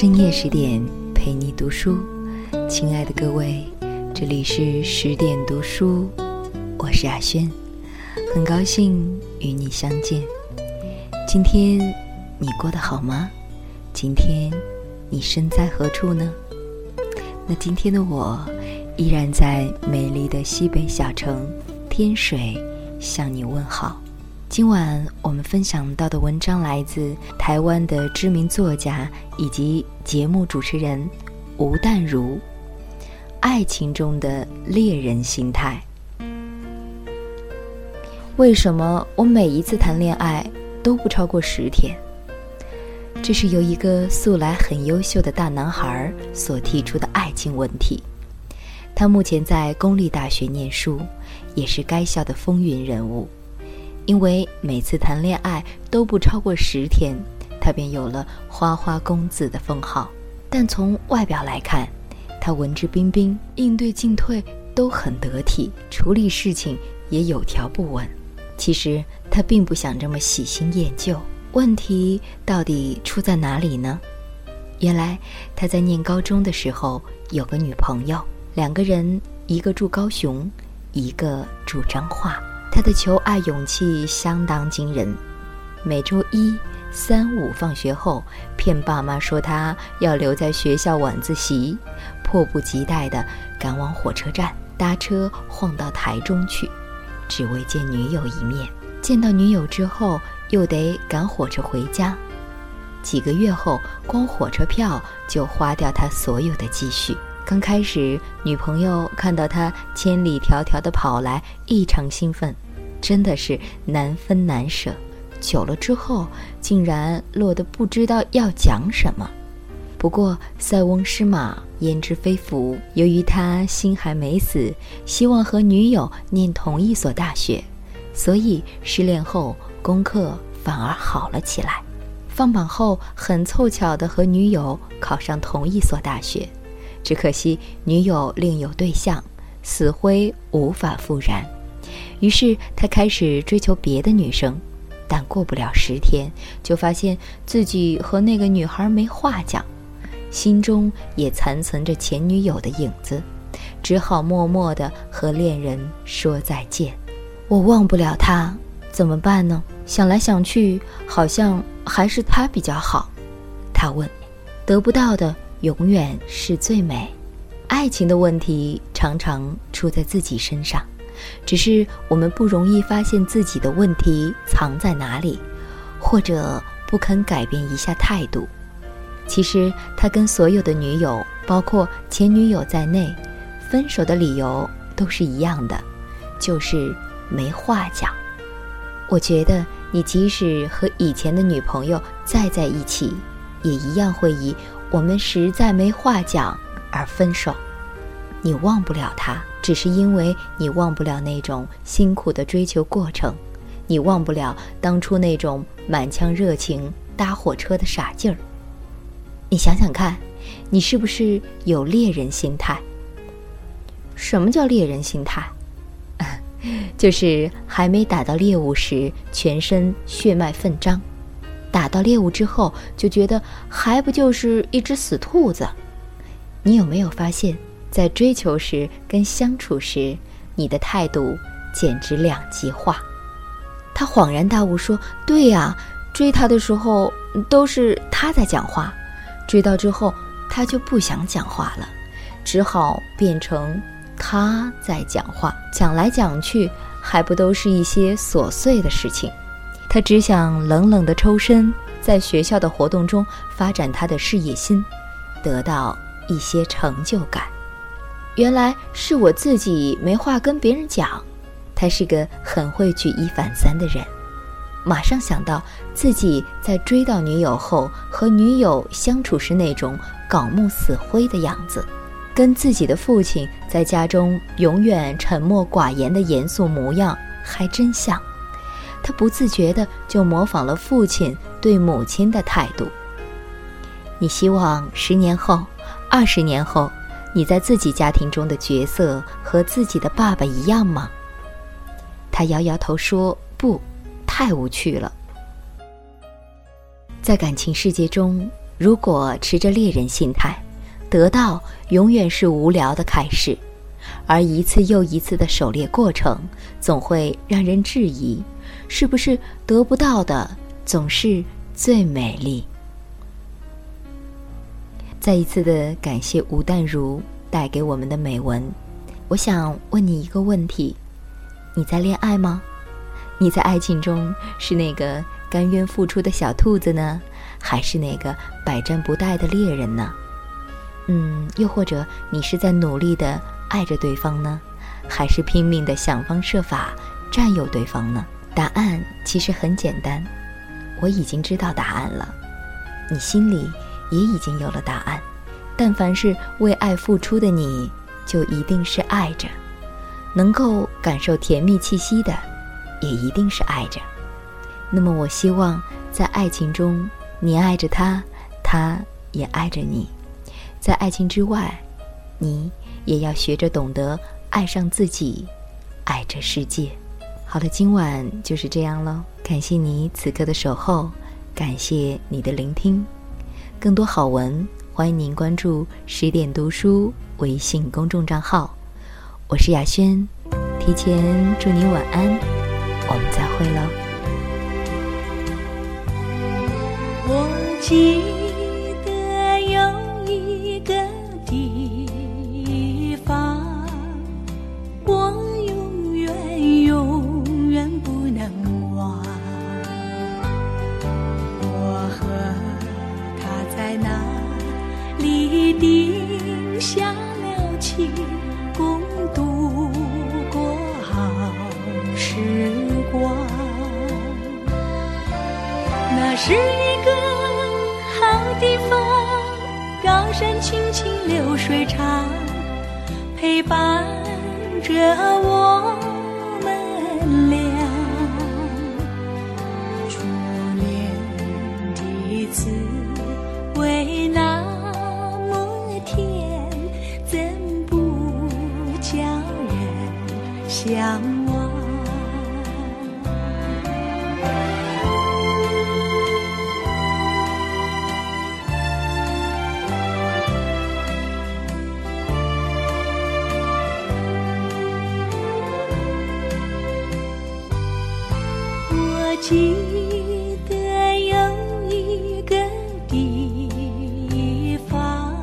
深夜十点陪你读书，亲爱的各位，这里是十点读书，我是阿轩，很高兴与你相见。今天你过得好吗？今天你身在何处呢？那今天的我依然在美丽的西北小城天水向你问好。今晚我们分享到的文章来自台湾的知名作家以及节目主持人吴淡如，《爱情中的猎人心态》。为什么我每一次谈恋爱都不超过十天？这是由一个素来很优秀的大男孩所提出的爱情问题。他目前在公立大学念书，也是该校的风云人物。因为每次谈恋爱都不超过十天，他便有了“花花公子”的封号。但从外表来看，他文质彬彬，应对进退都很得体，处理事情也有条不紊。其实他并不想这么喜新厌旧。问题到底出在哪里呢？原来他在念高中的时候有个女朋友，两个人一个住高雄，一个住彰化。他的求爱勇气相当惊人，每周一、三、五放学后，骗爸妈说他要留在学校晚自习，迫不及待地赶往火车站，搭车晃到台中去，只为见女友一面。见到女友之后，又得赶火车回家。几个月后，光火车票就花掉他所有的积蓄。刚开始，女朋友看到他千里迢迢的跑来，异常兴奋，真的是难分难舍。久了之后，竟然落得不知道要讲什么。不过塞翁失马，焉知非福。由于他心还没死，希望和女友念同一所大学，所以失恋后功课反而好了起来。放榜后，很凑巧的和女友考上同一所大学。只可惜女友另有对象，死灰无法复燃。于是他开始追求别的女生，但过不了十天，就发现自己和那个女孩没话讲，心中也残存着前女友的影子，只好默默地和恋人说再见。我忘不了他，怎么办呢？想来想去，好像还是他比较好。他问：“得不到的。”永远是最美，爱情的问题常常出在自己身上，只是我们不容易发现自己的问题藏在哪里，或者不肯改变一下态度。其实他跟所有的女友，包括前女友在内，分手的理由都是一样的，就是没话讲。我觉得你即使和以前的女朋友再在一起，也一样会以。我们实在没话讲而分手，你忘不了他，只是因为你忘不了那种辛苦的追求过程，你忘不了当初那种满腔热情搭火车的傻劲儿。你想想看，你是不是有猎人心态？什么叫猎人心态？就是还没打到猎物时，全身血脉奋张。打到猎物之后，就觉得还不就是一只死兔子。你有没有发现，在追求时跟相处时，你的态度简直两极化？他恍然大悟说：“对呀，追他的时候都是他在讲话，追到之后他就不想讲话了，只好变成他在讲话。讲来讲去，还不都是一些琐碎的事情。”他只想冷冷的抽身，在学校的活动中发展他的事业心，得到一些成就感。原来是我自己没话跟别人讲。他是个很会举一反三的人，马上想到自己在追到女友后和女友相处时那种槁木死灰的样子，跟自己的父亲在家中永远沉默寡言的严肃模样还真像。他不自觉地就模仿了父亲对母亲的态度。你希望十年后、二十年后，你在自己家庭中的角色和自己的爸爸一样吗？他摇摇头说：“不，太无趣了。”在感情世界中，如果持着猎人心态，得到永远是无聊的开始，而一次又一次的狩猎过程，总会让人质疑，是不是得不到的总是最美丽。再一次的感谢吴淡如带给我们的美文。我想问你一个问题：你在恋爱吗？你在爱情中是那个甘愿付出的小兔子呢，还是那个百战不殆的猎人呢？嗯，又或者你是在努力的爱着对方呢，还是拼命的想方设法占有对方呢？答案其实很简单，我已经知道答案了，你心里也已经有了答案。但凡是为爱付出的你，就一定是爱着，能够感受甜蜜气息的，也一定是爱着。那么，我希望在爱情中，你爱着他，他也爱着你。在爱情之外，你也要学着懂得爱上自己，爱这世界。好了，今晚就是这样了。感谢你此刻的守候，感谢你的聆听。更多好文，欢迎您关注十点读书微信公众账号。我是雅轩，提前祝你晚安，我们再会了。我记。那是一个好地方，高山青青流水长，陪伴着我。记得有一个地方，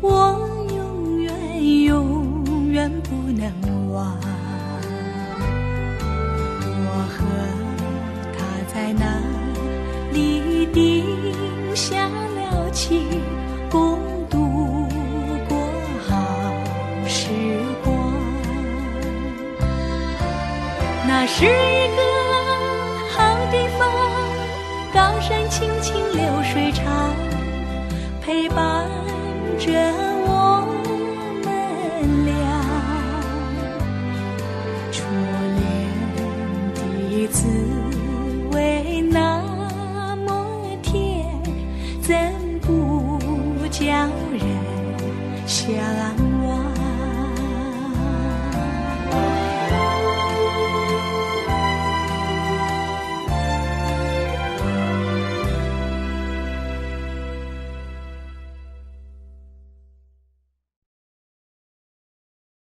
我永远永远不能忘。我和他在那里定下了情，共度过好时光。那是这